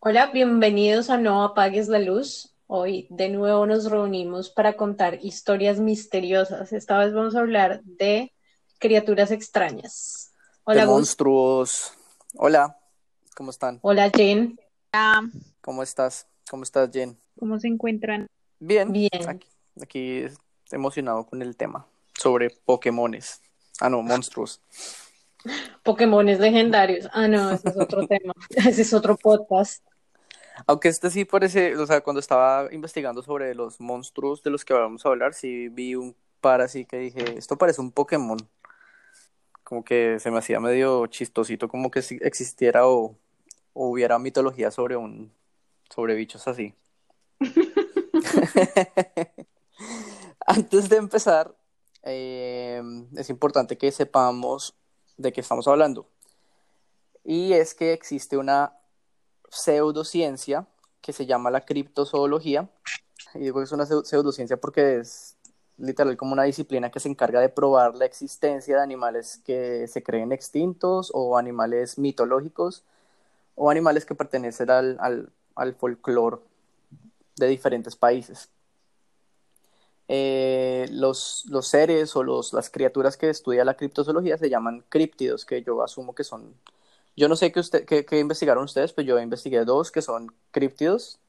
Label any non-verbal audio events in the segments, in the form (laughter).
Hola, bienvenidos a No Apagues la Luz. Hoy de nuevo nos reunimos para contar historias misteriosas. Esta vez vamos a hablar de criaturas extrañas. Hola, de monstruos. Hola, ¿cómo están? Hola, Jen. ¿Cómo estás? ¿Cómo estás, Jen? ¿Cómo se encuentran? Bien. Bien. Aquí, aquí emocionado con el tema sobre Pokémones. Ah, no, monstruos. Pokémones legendarios. Ah, no, ese es otro tema. (laughs) Ese es otro podcast. Aunque este sí parece, o sea, cuando estaba investigando sobre los monstruos de los que vamos a hablar, sí vi un par así que dije, esto parece un Pokémon. Como que se me hacía medio chistosito, como que si existiera o, o hubiera mitología sobre un, sobre bichos así. (laughs) (laughs) Antes de empezar, eh, es importante que sepamos de qué estamos hablando. Y es que existe una pseudociencia que se llama la criptozoología. Y digo que es una pseu- pseudociencia porque es literal como una disciplina que se encarga de probar la existencia de animales que se creen extintos o animales mitológicos o animales que pertenecen al, al, al folclore de diferentes países. Eh, los, los seres o los, las criaturas que estudia la criptozoología se llaman críptidos, que yo asumo que son yo no sé qué, usted, qué, qué investigaron ustedes, pero yo investigué dos que son críptidos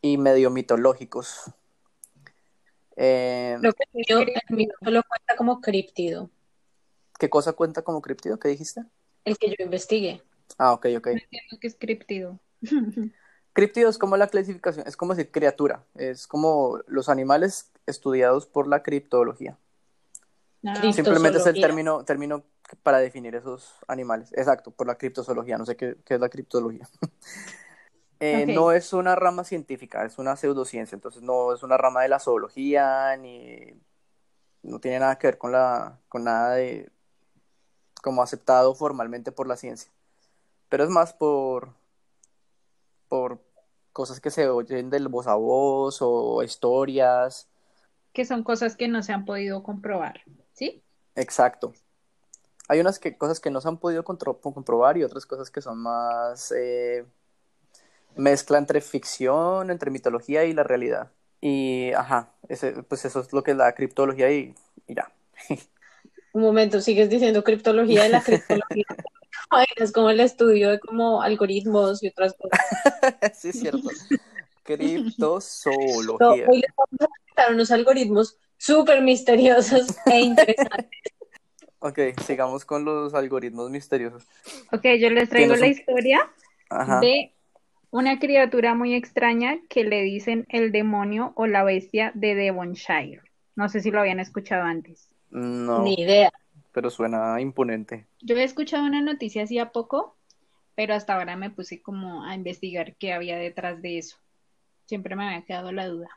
y medio mitológicos. Eh, Lo que el mío, solo cuenta como críptido, ¿Qué cosa cuenta como críptido? ¿Qué dijiste? el que yo investigué. Ah, ok, ok. Entiendo que es criptido. Críptido (laughs) es como la clasificación, es como decir criatura, es como los animales estudiados por la criptología. Ah, Simplemente es el término, término para definir esos animales. Exacto, por la criptozoología. No sé qué, qué es la criptozoología. (laughs) Eh, Ok. No es una rama científica, es una pseudociencia. Entonces no es una rama de la zoología ni no tiene nada que ver con la con nada de como aceptado formalmente por la ciencia. Pero es más por por cosas que se oyen del voz a voz o historias. que son cosas que no se han podido comprobar, ¿sí? Exacto. Hay unas que, cosas que no se han podido comprobar y otras cosas que son más eh, mezcla entre ficción, entre mitología y la realidad. Y, ajá, ese, pues eso es lo que es la criptología y, y ya. (laughs) Un momento, sigues diciendo criptología de la criptología. (laughs) (laughs) Es como el estudio de como algoritmos y otras cosas. (laughs) sí, es cierto. No, Criptozoología. hoy les vamos a presentar unos algoritmos súper misteriosos e interesantes. Ok, sigamos con los algoritmos misteriosos. Ok, yo les traigo la un- historia Ajá. de una criatura muy extraña que le dicen el demonio o la bestia de Devonshire. No sé si lo habían escuchado antes. No, Ni idea. pero suena imponente. Yo he escuchado una noticia hacía poco, pero hasta ahora me puse como a investigar qué había detrás de eso. Siempre me había quedado la duda.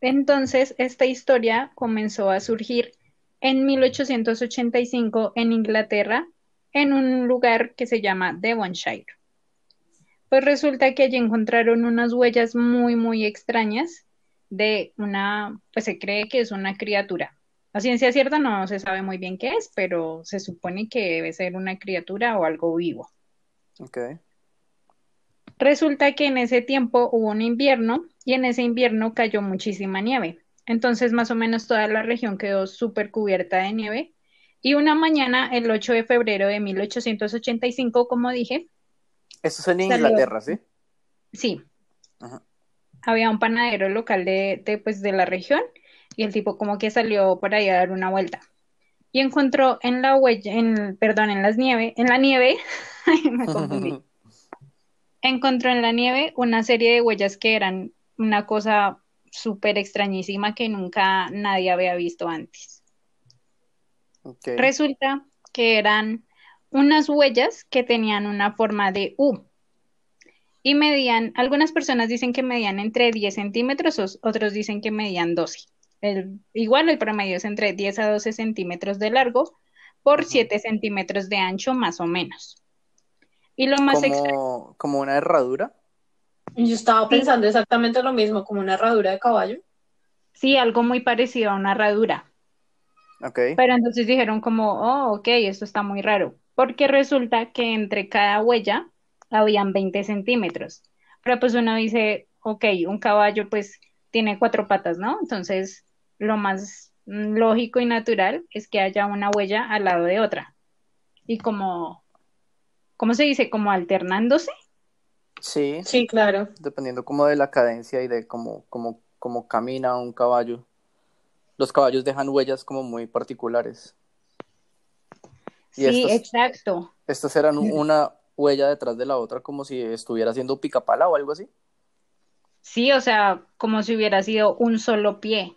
Entonces, esta historia comenzó a surgir en 1885 en Inglaterra, en un lugar que se llama Devonshire. Pues resulta que allí encontraron unas huellas muy, muy extrañas de una, pues se cree que es una criatura. La ciencia cierta no se sabe muy bien qué es, pero se supone que debe ser una criatura o algo vivo. Ok. Resulta que en ese tiempo hubo un invierno y en ese invierno cayó muchísima nieve. Entonces más o menos toda la región quedó súper cubierta de nieve. Y una mañana, el 8 de febrero de 1885, como dije, Eso es en Salió. Inglaterra, ¿sí? sí, Ajá. había un panadero local de, de, pues, de la región y el tipo como que salió por ahí a dar una vuelta. Y encontró en la huella, en, perdón, en las nieve, en la nieve, (laughs) me confundí. (laughs) encontró en la nieve una serie de huellas que eran una cosa súper extrañísima que nunca nadie había visto antes. Resulta que eran unas huellas que tenían una forma de U y medían, algunas personas dicen que medían entre 10 centímetros, os- otros dicen que medían 12. El, igual el promedio es entre 10 a 12 centímetros de largo por Ajá. 7 centímetros de ancho más o menos. Y lo más extraño como, como una herradura. Yo estaba pensando exactamente lo mismo, como una herradura de caballo. Sí, algo muy parecido a una herradura. Ok. Pero entonces dijeron como, oh, ok, esto está muy raro, porque resulta que entre cada huella habían 20 centímetros. Pero pues uno dice, ok, un caballo pues tiene cuatro patas, ¿no? Entonces lo más lógico y natural es que haya una huella al lado de otra. Y como, ¿cómo se dice? Como alternándose. Sí, Sí, claro. dependiendo como de la cadencia y de cómo, cómo, cómo camina un caballo. Los caballos dejan huellas como muy particulares. Y Sí, estos- exacto. Estas eran una huella detrás de la otra como si estuviera haciendo picapala o algo así. Sí, o sea, como si hubiera sido un solo pie.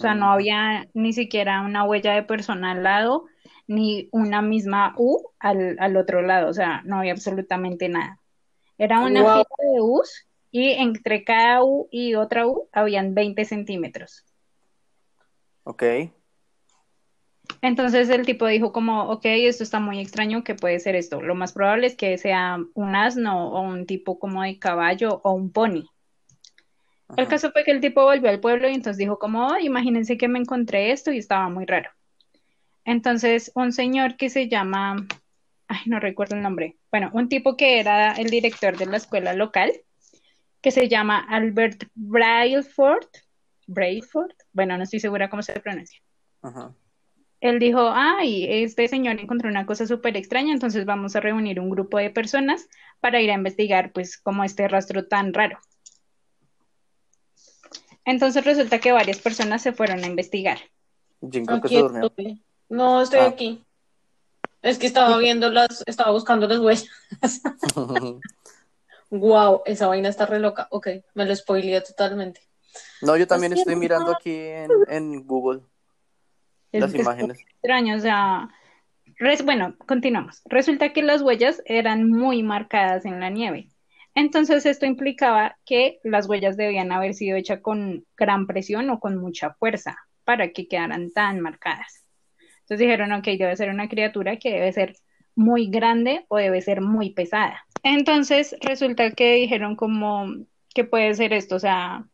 O sea, no había ni siquiera una huella de persona al lado, ni una misma U al, al otro lado. O sea, no había absolutamente nada. Era una Wow. fila de U's y entre cada U y otra U habían 20 centímetros. Ok. Entonces el tipo dijo como, ok, esto está muy extraño, ¿qué puede ser esto? Lo más probable es que sea un asno o un tipo como de caballo o un pony. El caso fue que el tipo volvió al pueblo y entonces dijo como, "Ay, imagínense que me encontré esto y estaba muy raro. Entonces un señor que se llama, ay, no recuerdo el nombre, bueno, un tipo que era el director de la escuela local, que se llama Albert Brailford, Brailford, bueno, no estoy segura cómo se pronuncia. Ajá. Él dijo, ay, este señor encontró una cosa súper extraña, entonces vamos a reunir un grupo de personas para ir a investigar, pues, como este rastro tan raro. Entonces resulta que varias personas se fueron a investigar. Jim creo que Aquí se durmió. estoy. No, estoy Ah. aquí. Es que estaba viendo las, estaba buscando las huellas. (laughs) Wow, esa vaina está re loca. Ok, me lo spoileé totalmente. No, yo también estoy es. mirando aquí en, en Google Es- las es imágenes. extraño, o sea, res- bueno, continuamos. Resulta que las huellas eran muy marcadas en la nieve. Entonces esto implicaba que las huellas debían haber sido hechas con gran presión o con mucha fuerza para que quedaran tan marcadas. Entonces dijeron, ok, debe ser una criatura que debe ser muy grande o debe ser muy pesada. Entonces resulta que dijeron como que puede ser esto, o sea,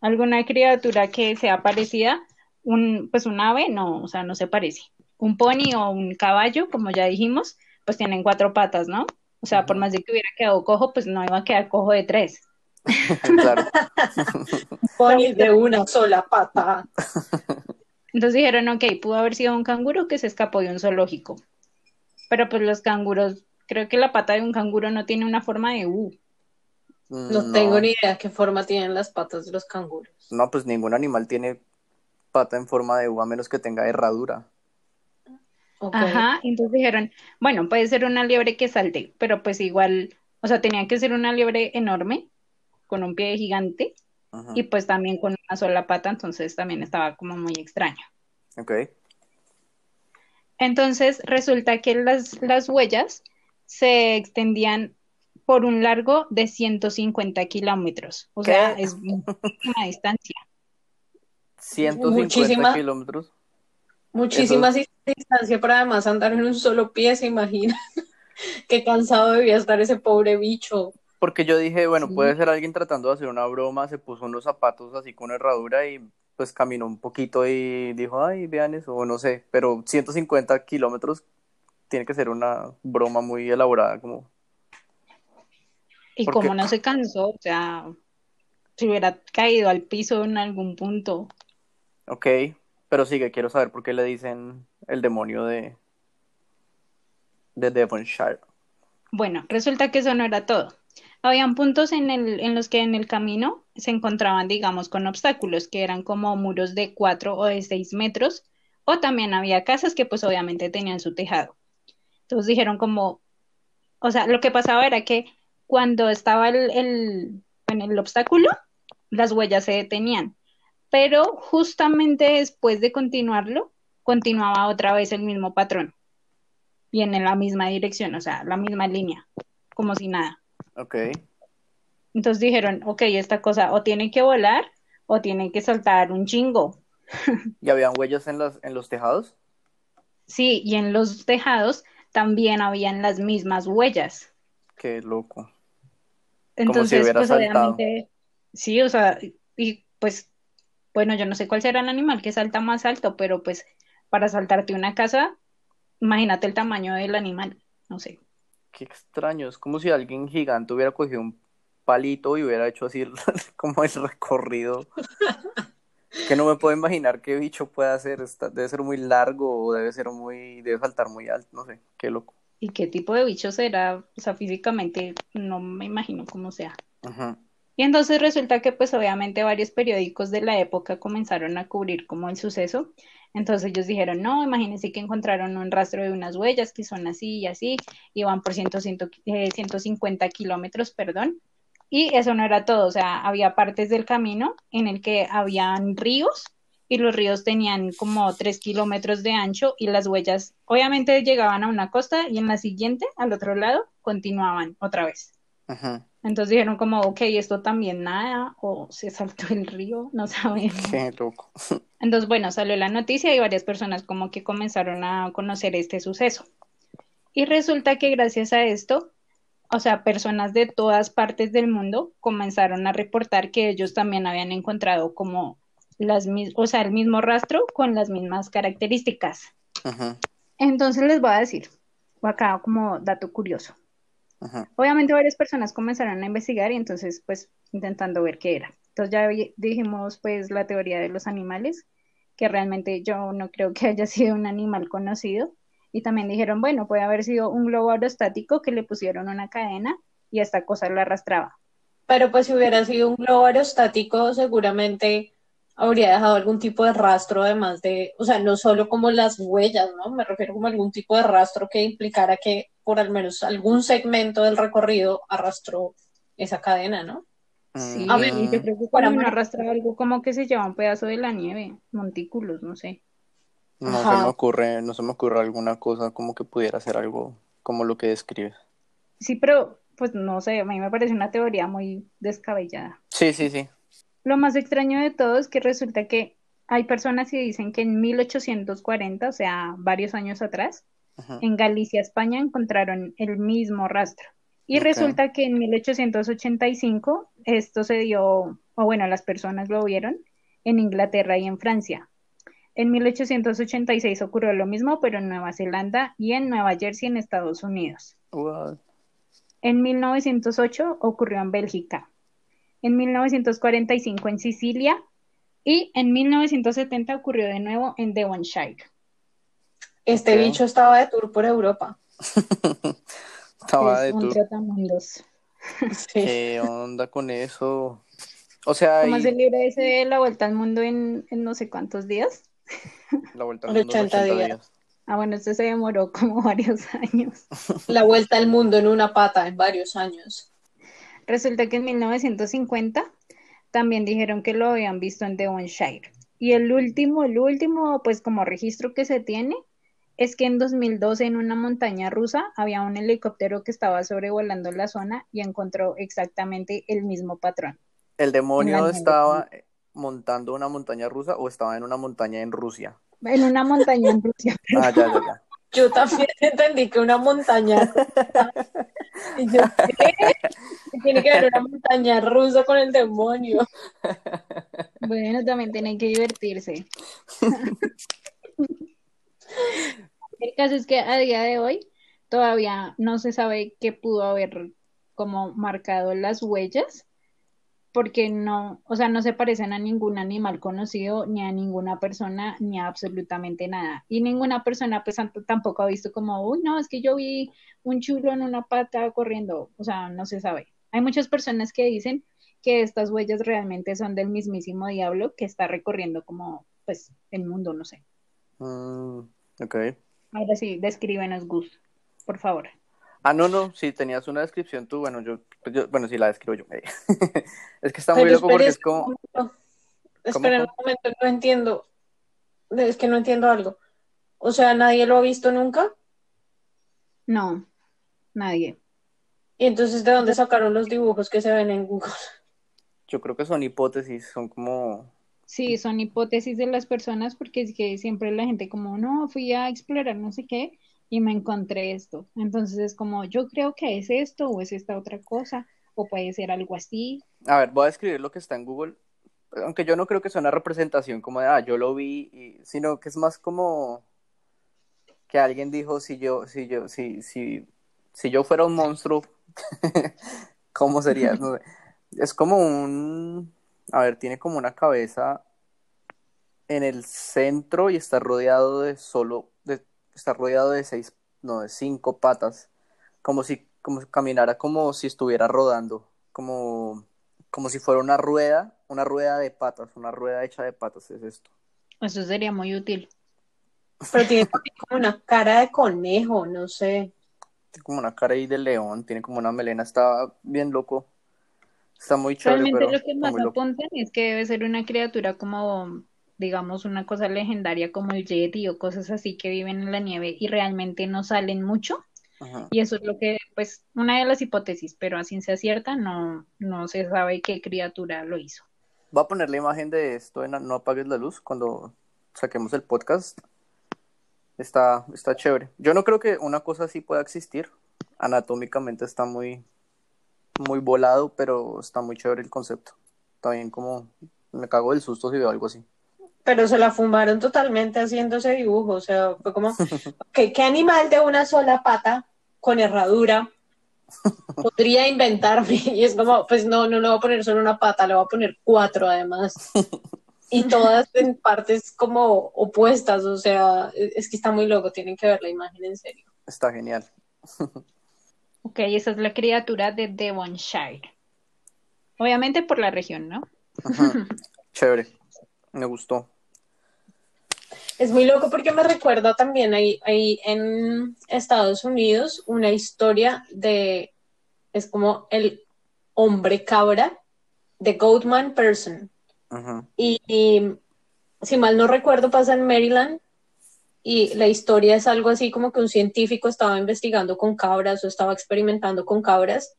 alguna criatura que sea parecida, un, pues un ave, no, o sea, no se parece. Un pony o un caballo, como ya dijimos, pues tienen cuatro patas, ¿no? O sea, por más de que hubiera quedado cojo, pues no iba a quedar cojo de tres. (laughs) Claro. (laughs) Pony de una sola pata. Entonces dijeron, ok, pudo haber sido un canguro que se escapó de un zoológico. Pero pues los canguros, creo que la pata de un canguro no tiene una forma de U. No, tengo ni idea qué forma tienen las patas de los canguros. No, pues ningún animal tiene pata en forma de U a menos que tenga herradura. Ajá, entonces dijeron, bueno, puede ser una liebre que salte, pero pues igual, o sea, tenía que ser una liebre enorme, con un pie gigante, Ajá. y pues también con una sola pata, entonces también estaba como muy extraño. Ok. Entonces resulta que las, las huellas se extendían por un largo de 150 kilómetros, o ¿Qué? sea, es muchísima distancia. 150 Muchísima- kilómetros. Muchísima distancia para además andar en un solo pie, se imagina. (laughs) Qué cansado debía estar ese pobre bicho. Porque yo dije, bueno, Sí. puede ser alguien tratando de hacer una broma, se puso unos zapatos así con herradura y pues caminó un poquito y dijo, ay, vean eso, o no sé, pero 150 kilómetros tiene que ser una broma muy elaborada, como, Y ¿Por como no se cansó, o sea, si hubiera caído al piso en algún punto. ok, pero sigue, quiero saber por qué le dicen el demonio de, de Devonshire. Bueno, resulta que eso no era todo. Habían puntos en el, en los que en el camino se encontraban, digamos, con obstáculos, que eran como muros de cuatro o de seis metros, o también había casas que pues obviamente tenían su tejado. Entonces dijeron como, o sea, lo que pasaba era que cuando estaba el, en el obstáculo, las huellas se detenían, pero justamente después de continuarlo, continuaba otra vez el mismo patrón y en la misma dirección, o sea, la misma línea, como si nada. Ok, Entonces dijeron, ok, esta cosa o tiene que volar o tiene que soltar un chingo. (laughs) ¿y habían huellas en, las, en los tejados? Sí, y en los tejados también habían las mismas huellas. Qué loco. Entonces, hubiera pues saltado. obviamente, sí, o sea, y pues, bueno, yo no sé cuál será el animal que salta más alto, pero pues para saltarte una casa, imagínate el tamaño del animal, no sé. Qué extraño, es como si alguien gigante hubiera cogido un palito y hubiera hecho así (laughs) como el recorrido. que no me puedo imaginar qué bicho puede hacer, debe ser muy largo o debe ser muy, debe saltar muy alto, no sé, qué loco. ¿Y qué tipo de bicho será? O sea, físicamente no me imagino cómo sea. Y entonces resulta que pues obviamente varios periódicos de la época comenzaron a cubrir como el suceso. Entonces ellos dijeron, no, imagínense que encontraron un rastro de unas huellas que son así y así, y van por 100, 150 eh, kilómetros, perdón. Y eso no era todo, o sea, había partes del camino en el que habían ríos y los ríos tenían como tres kilómetros de ancho y las huellas obviamente llegaban a una costa y en la siguiente, al otro lado, continuaban otra vez. Entonces dijeron como, ok, esto también nada, o se saltó el río, no sabemos. Qué loco. (laughs) Entonces, bueno, salió la noticia y varias personas como que comenzaron a conocer este suceso. Y resulta que gracias a esto, o sea, personas de todas partes del mundo comenzaron a reportar que ellos también habían encontrado como las o sea, el mismo rastro con las mismas características. Entonces les voy a decir, acá como dato curioso. Obviamente varias personas comenzaron a investigar y entonces pues intentando ver qué era. Entonces ya dijimos pues la teoría de los animales, que realmente yo no creo que haya (laughs) sido un animal conocido. Y también dijeron, bueno, puede haber sido un globo aerostático que le pusieron una cadena y esta cosa lo arrastraba. Pero pues si hubiera sido un globo aerostático, seguramente habría dejado algún tipo de rastro además de, o sea, no solo como las huellas, ¿no? Me refiero como algún tipo de rastro que implicara que por al menos algún segmento del recorrido arrastró esa cadena, ¿no? Sí, a ver, yo creo que para arrastrar algo como que se lleva un pedazo de la nieve, montículos, no sé. No se me ocurre, no se me ocurre alguna cosa como que pudiera ser algo como lo que describes. Sí, pero pues no sé, a mí me parece una teoría muy descabellada. Sí, sí, sí. Lo más extraño de todo es que resulta que hay personas que dicen que en 1840, o sea, varios años atrás, en Galicia, España, encontraron el mismo rastro. Y resulta que en 1885 esto se dio, o bueno, las personas lo vieron en Inglaterra y en Francia. En 1886 ocurrió lo mismo, pero en Nueva Zelanda y en Nueva Jersey, en Estados Unidos. En 1908 ocurrió en Bélgica en 1945 en Sicilia y en 1970 ocurrió de nuevo en Devonshire. Este bicho estaba de tour por Europa. (laughs) estaba de tour. (laughs) ¿Qué onda con eso? O sea, ¿cómo se libra ese de la vuelta al mundo en, no sé cuántos días? La vuelta al (laughs) mundo en 80, días. Ah, bueno, esto se demoró como varios años. La vuelta al mundo en una pata en varios años. Resulta que en 1950 también dijeron que lo habían visto en Devonshire. Y el último, el último, pues como registro que se tiene, es que en 2012 en una montaña rusa había un helicóptero que estaba sobrevolando la zona y encontró exactamente el mismo patrón. ¿El demonio estaba montando una montaña rusa o estaba en una montaña en Rusia? En una montaña en Rusia. ah, ya, ya, ya. Yo también entendí que una montaña. (laughs) y yo, ¿qué? Tiene que ver una montaña rusa con el demonio. Bueno, también tienen que divertirse. el caso es que a día de hoy todavía no se sabe qué pudo haber como marcado las huellas porque no, o sea, no se parecen a ningún animal conocido, ni a ninguna persona, ni a absolutamente nada. Y ninguna persona pues tampoco ha visto como, uy, no, es que yo vi un chulo en una pata corriendo, o sea, no se sabe. Hay muchas personas que dicen que estas huellas realmente son del mismísimo diablo que está recorriendo como, pues, el mundo, no sé. Mm, ok. Ahora sí, descríbenos, Gus, por favor. Ah, no, no, si tenías una descripción tú, bueno, yo, pues bueno, sí la describo yo. (laughs) es que está muy loco porque es como... Espera un momento, no entiendo. Es que no entiendo algo. O sea, ¿nadie lo ha visto nunca? No, nadie. ¿Y entonces de dónde sacaron los dibujos que se ven en Google? Yo creo que son hipótesis, son como... Sí, son hipótesis de las personas porque es que siempre la gente como, no, fui a explorar no sé qué y me encontré esto. Entonces es como, yo creo que es esto o es esta otra cosa o puede ser algo así. A ver, voy a escribir lo que está en Google aunque yo no creo que sea una representación como de, ah, yo lo vi, y, sino que es más como que alguien dijo, si yo, si yo, si, si, si yo fuera un monstruo, (laughs) ¿cómo sería? No sé. Es como un, a ver, tiene como una cabeza en el centro y está rodeado de solo, está rodeado de seis, no, de cinco patas, como si, como si caminara como si estuviera rodando, como, como si fuera una rueda, una rueda de patas, una rueda hecha de patas es esto. Eso sería muy útil. Pero tiene como una cara de conejo, no sé. Tiene como una cara ahí de león, tiene como una melena, está bien loco. Está muy chévere. Realmente pero lo que más apuntan es que debe ser una criatura como, digamos, una cosa legendaria como el Yeti o cosas así que viven en la nieve y realmente no salen mucho. Ajá. Y eso es lo que, pues, una de las hipótesis, pero a ciencia cierta no, no se sabe qué criatura lo hizo. Voy a poner la imagen de esto en No apagues la luz cuando saquemos el podcast. Está, está chévere. Yo no creo que una cosa así pueda existir. Anatómicamente está muy, muy volado, pero está muy chévere el concepto. Está bien como me cago del susto si veo algo así. Pero se la fumaron totalmente haciendo ese dibujo. O sea, fue como, ¿qué, qué animal de una sola pata con herradura podría inventarme? (laughs) Y es como, pues no, no le voy a poner solo una pata, le voy a poner cuatro además. Y todas en partes como opuestas. O sea, es que está muy loco, tienen que ver la imagen en serio. Está genial. (laughs) Ok, esa es la criatura de Devonshire. Obviamente por la región, ¿no? Ajá. Chévere. Me gustó. Es muy loco porque me recuerda también ahí, ahí en Estados Unidos una historia de, es como el hombre cabra, de Goatman Person. Y, y, si mal no recuerdo pasa en Maryland y la historia es algo así como que un científico estaba investigando con cabras o estaba experimentando con cabras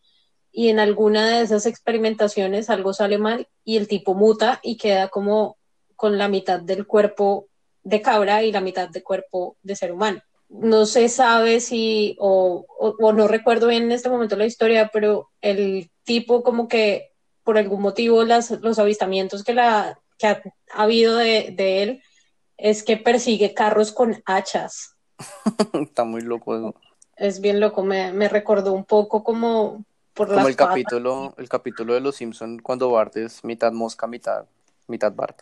y en alguna de esas experimentaciones algo sale mal y el tipo muta y queda como con la mitad del cuerpo de cabra y la mitad del cuerpo de ser humano. No se sabe si, o, o, o, no recuerdo bien en este momento la historia, pero el tipo como que por algún motivo las, los avistamientos que, la, que ha, ha habido de, de, él es que persigue carros con hachas. (laughs) Está muy loco eso. Es bien loco, me, me recordó un poco como por como las el capítulo, el capítulo de los Simpson cuando Bart es mitad mosca, mitad, mitad Bart.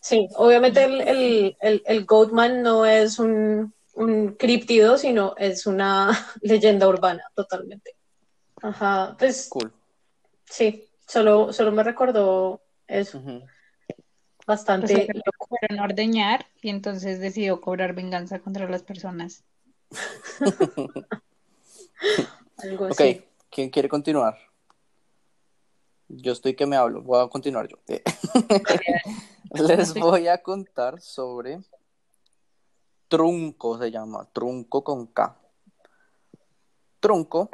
Sí, obviamente el, el, el, el Goatman no es un, un criptido, sino es una (laughs) leyenda urbana, totalmente. Ajá, pues. Cool. Sí, solo, solo me recordó eso. Bastante. Que lo fueron a ordeñar y entonces decidió cobrar venganza contra las personas. (laughs) algo Ok, así. ¿quién quiere continuar? Yo estoy que me hablo, voy a continuar yo. (laughs) Les voy a contar sobre Trunco, se llama, Trunco con K. Trunco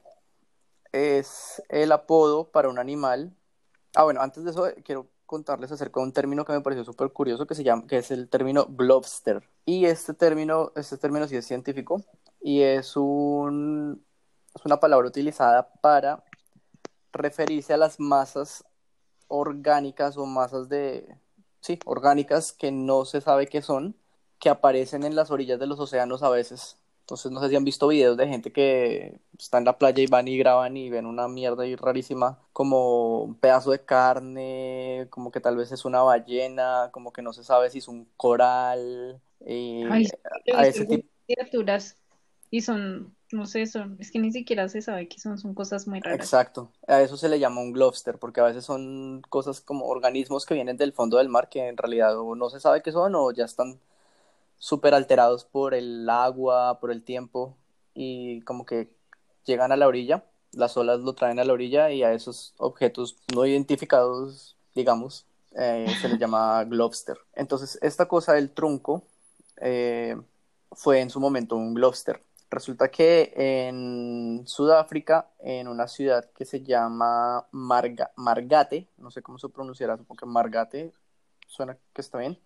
es el apodo para un animal. Ah, bueno, antes de eso quiero contarles acerca de un término que me pareció súper curioso que se llama, que es el término globster. Y este término, este término sí es científico y es un es una palabra utilizada para referirse a las masas orgánicas o masas de sí, orgánicas que no se sabe qué son, que aparecen en las orillas de los océanos a veces. Entonces, no sé si han visto videos de gente que está en la playa y van y graban y ven una mierda ahí rarísima, como un pedazo de carne, como que tal vez es una ballena, como que no se sabe si es un coral. Y Ay, a ese tipo. criaturas y son, no sé, son, es que ni siquiera se sabe qué son, son cosas muy raras. Exacto, a eso se le llama un globster, porque a veces son cosas como organismos que vienen del fondo del mar que en realidad o no se sabe qué son o ya están súper alterados por el agua, por el tiempo y como que llegan a la orilla, las olas lo traen a la orilla y a esos objetos no identificados, digamos, eh, se les (laughs) llama globster. Entonces, esta cosa del trunco eh, fue en su momento un globster. Resulta que en Sudáfrica, en una ciudad que se llama Marga Margate, no sé cómo se pronunciará, supongo que Margate, suena que está bien.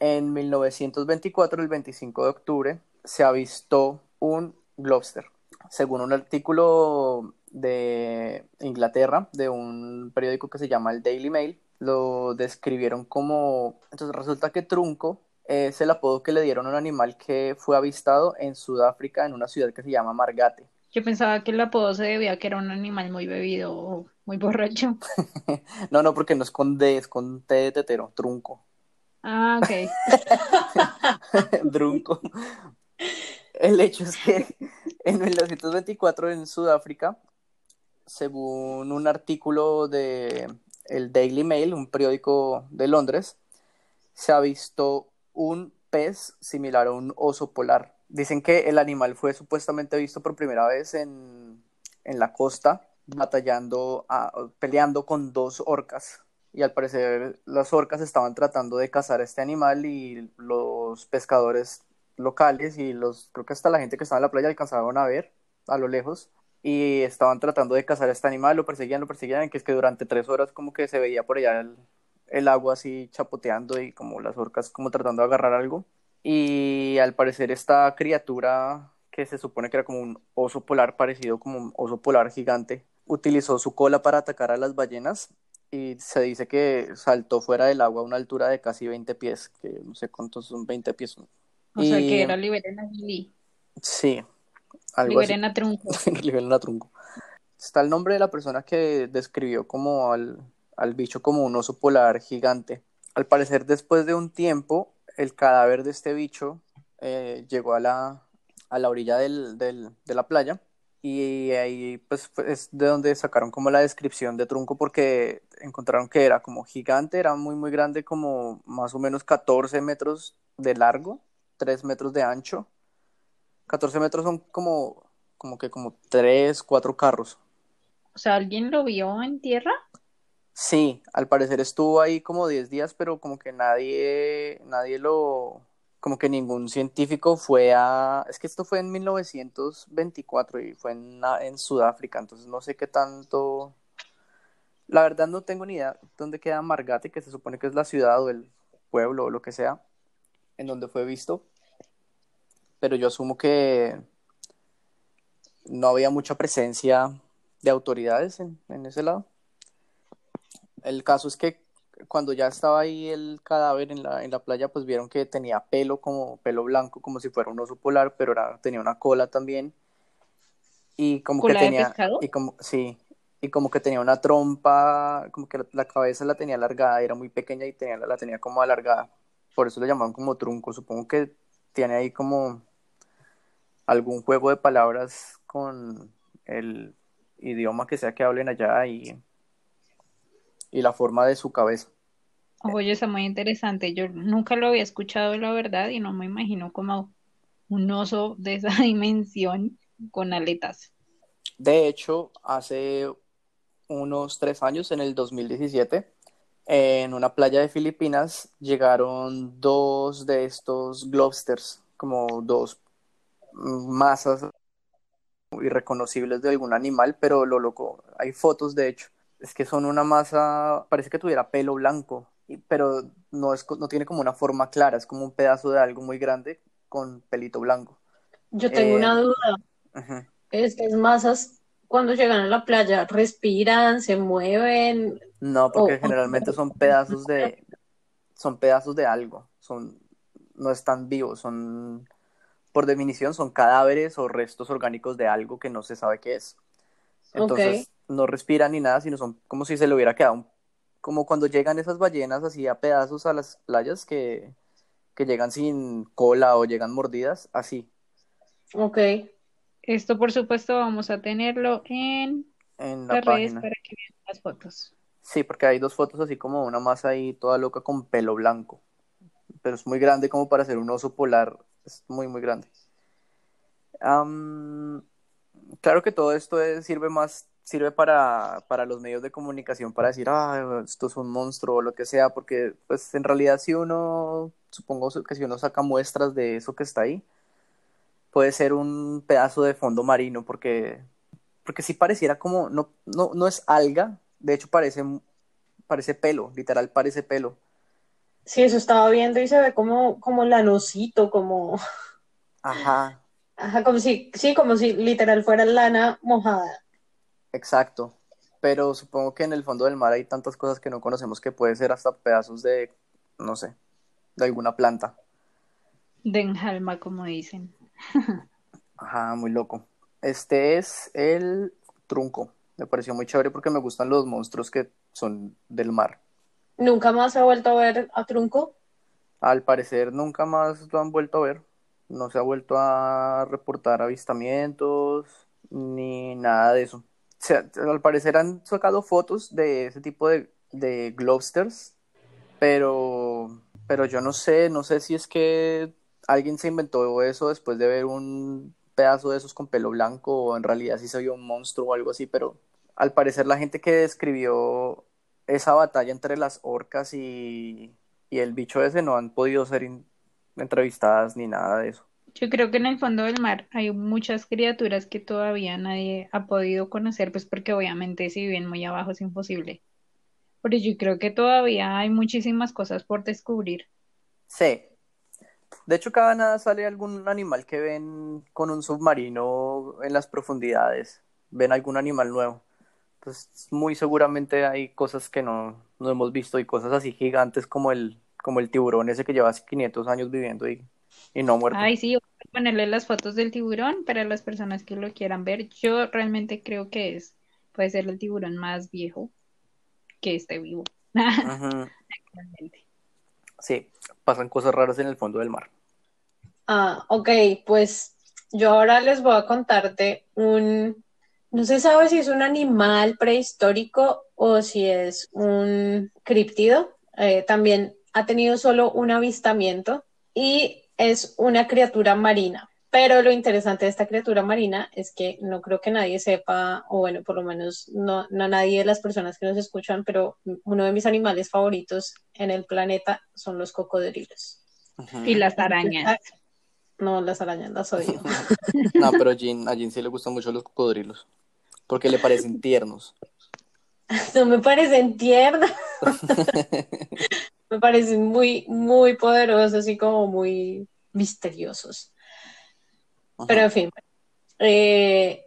En 1924, el 25 de octubre, se avistó un globster. Según un artículo de Inglaterra, de un periódico que se llama el Daily Mail, lo describieron como... Entonces resulta que Trunco es el apodo que le dieron a un animal que fue avistado en Sudáfrica, en una ciudad que se llama Margate. Yo pensaba que el apodo se debía a que era un animal muy bebido o muy borracho. (laughs) no, no, porque no es con D, es con T de tetero, Trunco. Ah, ok. (laughs) Drunco. El hecho es que en 1924 en Sudáfrica, según un artículo de el Daily Mail, un periódico de Londres, se ha visto un pez similar a un oso polar. Dicen que el animal fue supuestamente visto por primera vez en, en la costa, batallando, peleando con dos orcas y al parecer las orcas estaban tratando de cazar a este animal y los pescadores locales y los creo que hasta la gente que estaba en la playa alcanzaron a ver a lo lejos y estaban tratando de cazar a este animal, lo perseguían, lo perseguían, que es que durante tres horas como que se veía por allá el, el agua así chapoteando y como las orcas como tratando de agarrar algo y al parecer esta criatura que se supone que era como un oso polar parecido como un oso polar gigante utilizó su cola para atacar a las ballenas y se dice que saltó fuera del agua a una altura de casi 20 pies, que no sé cuántos son 20 pies. O sea que era Liberena Lili. Sí, algo Liberena Trunco. (laughs) Liberena Trunco. Está el nombre de la persona que describió como al, al bicho como un oso polar gigante. Al parecer, después de un tiempo, el cadáver de este bicho eh, llegó a la, a la orilla del, del, de la playa y ahí pues es de donde sacaron como la descripción de Trunco porque encontraron que era como gigante, era muy muy grande, como más o menos 14 metros de largo, 3 metros de ancho. 14 metros son como, como que como 3, 4 carros. O sea, ¿alguien lo vio en tierra? Sí, al parecer estuvo ahí como 10 días, pero como que nadie, nadie lo, como que ningún científico fue a... Es que esto fue en 1924 y fue en, Sudáfrica, entonces no sé qué tanto... La verdad no tengo ni idea dónde queda Margate, que se supone que es la ciudad o el pueblo o lo que sea, en donde fue visto. Pero yo asumo que no había mucha presencia de autoridades en, en ese lado. El caso es que cuando ya estaba ahí el cadáver en la, en la playa, pues vieron que tenía pelo como pelo blanco, como si fuera un oso polar, pero era, tenía una cola también. Y como que tenía. Y como, sí. Y como que tenía una trompa, como que la, cabeza la tenía alargada, era muy pequeña y tenía, la tenía como alargada. Por eso le llamaban como trunco. Supongo que tiene ahí como algún juego de palabras con el idioma que sea que hablen allá y y la forma de su cabeza. Oye, está muy interesante. Yo nunca lo había escuchado, la verdad, y no me imagino como un oso de esa (laughs) dimensión con aletas. De hecho, hace unos tres años, en el 2017, en una playa de Filipinas, llegaron dos de estos globsters, como dos masas irreconocibles de algún animal, pero lo loco, hay fotos de hecho, es que son una masa, parece que tuviera pelo blanco, pero no, es, no tiene como una forma clara, es como un pedazo de algo muy grande con pelito blanco. Yo tengo una eh, duda. Estas masas, cuando llegan a la playa, respiran, se mueven. No, porque generalmente son (laughs) pedazos de, son pedazos de algo, son, no están vivos, son, por definición, son cadáveres o restos orgánicos de algo que no se sabe qué es. Entonces, no respiran ni nada, sino son como si se le hubiera quedado, como cuando llegan esas ballenas así a pedazos a las playas que, que llegan sin cola o llegan mordidas, así. Ok. Esto, por supuesto, vamos a tenerlo en, en la redes para que vean las fotos. Sí, porque hay dos fotos así como una masa ahí toda loca con pelo blanco. Pero es muy grande como para ser un oso polar. Es muy, muy grande. claro que todo esto sirve más sirve para, para los medios de comunicación para decir, ah, esto es un monstruo o lo que sea, porque pues en realidad si uno, supongo que si uno saca muestras de eso que está ahí, puede ser un pedazo de fondo marino, porque, porque si pareciera como, no, no, no es alga, de hecho parece, parece pelo, literal parece pelo. Sí, eso estaba viendo y se ve como, como lanosito, como... Ajá. (laughs) Ajá, como si, sí, como si literal fuera lana mojada. Exacto. pero supongo que en el fondo del mar hay tantas cosas que no conocemos que puede ser hasta pedazos de, no sé, de alguna planta. De enjalma, como dicen. (laughs) Ajá, muy loco. Este es el trunco. Me pareció muy chévere porque me gustan los monstruos que son del mar. ¿Nunca más se ha vuelto a ver a Trunco? Al parecer nunca más lo han vuelto a ver. No se ha vuelto a reportar avistamientos ni nada de eso. Al parecer han sacado fotos de ese tipo de, globsters, pero, pero yo no sé, no sé si es que alguien se inventó eso después de ver un pedazo de esos con pelo blanco o en realidad sí se vio un monstruo o algo así, pero al parecer la gente que describió esa batalla entre las orcas y, y el bicho ese no han podido ser entrevistadas ni nada de eso. Yo creo que en el fondo del mar hay muchas criaturas que todavía nadie ha podido conocer, pues porque obviamente si viven muy abajo es imposible. Pero yo creo que todavía hay muchísimas cosas por descubrir. Sí. De hecho, cada nada sale algún animal que ven con un submarino en las profundidades. Ven algún animal nuevo. Entonces, muy seguramente hay cosas que no, no hemos visto y cosas así gigantes como el, como el tiburón ese que lleva 500 años viviendo y, y no muerto. Ay, sí, voy a ponerle las fotos del tiburón para las personas que lo quieran ver. Yo realmente creo que es, puede ser el tiburón más viejo que esté vivo. (laughs) Actualmente. Sí, pasan cosas raras en el fondo del mar. Ah, ok, pues yo ahora les voy a contar de un, no se sabe si es un animal prehistórico o si es un críptido. Eh, también ha tenido solo un avistamiento y es una criatura marina. Pero lo interesante de esta criatura marina es que no creo que nadie sepa, o bueno, por lo menos no, no nadie de las personas que nos escuchan, pero uno de mis animales favoritos en el planeta son los cocodrilos. Y las arañas. No, las arañas las odio. (laughs) No, pero a Jean, a Jean sí le gustan mucho los cocodrilos. Porque le parecen tiernos. (laughs) No me parecen tiernas. (laughs) me parecen muy, muy poderosos y como muy misteriosos. Ajá. Pero en fin, eh,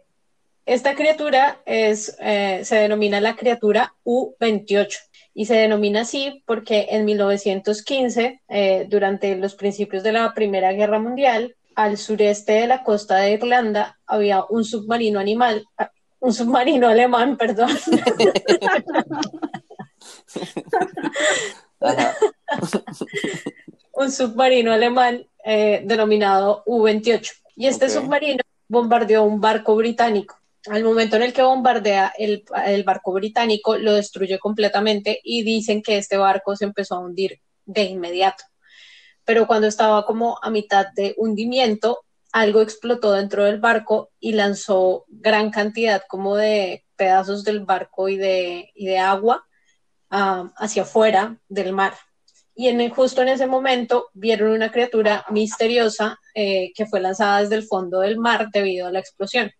esta criatura es, eh, se denomina la criatura U28 y se denomina así porque en 1915, eh, durante los principios de la Primera Guerra Mundial, al sureste de la costa de Irlanda había un submarino animal, ah, un submarino alemán, (laughs) perdón. (laughs) (laughs) un submarino alemán eh, denominado U-28. Y este submarino bombardeó un barco británico. Al momento en el que bombardea el, el barco británico, lo destruye completamente y dicen que este barco se empezó a hundir de inmediato. Pero cuando estaba como a mitad de hundimiento, algo explotó dentro del barco y lanzó gran cantidad como de pedazos del barco y de, y de agua hacia afuera del mar. Y en, justo en ese momento vieron una criatura misteriosa eh, que fue lanzada desde el fondo del mar debido a la explosión.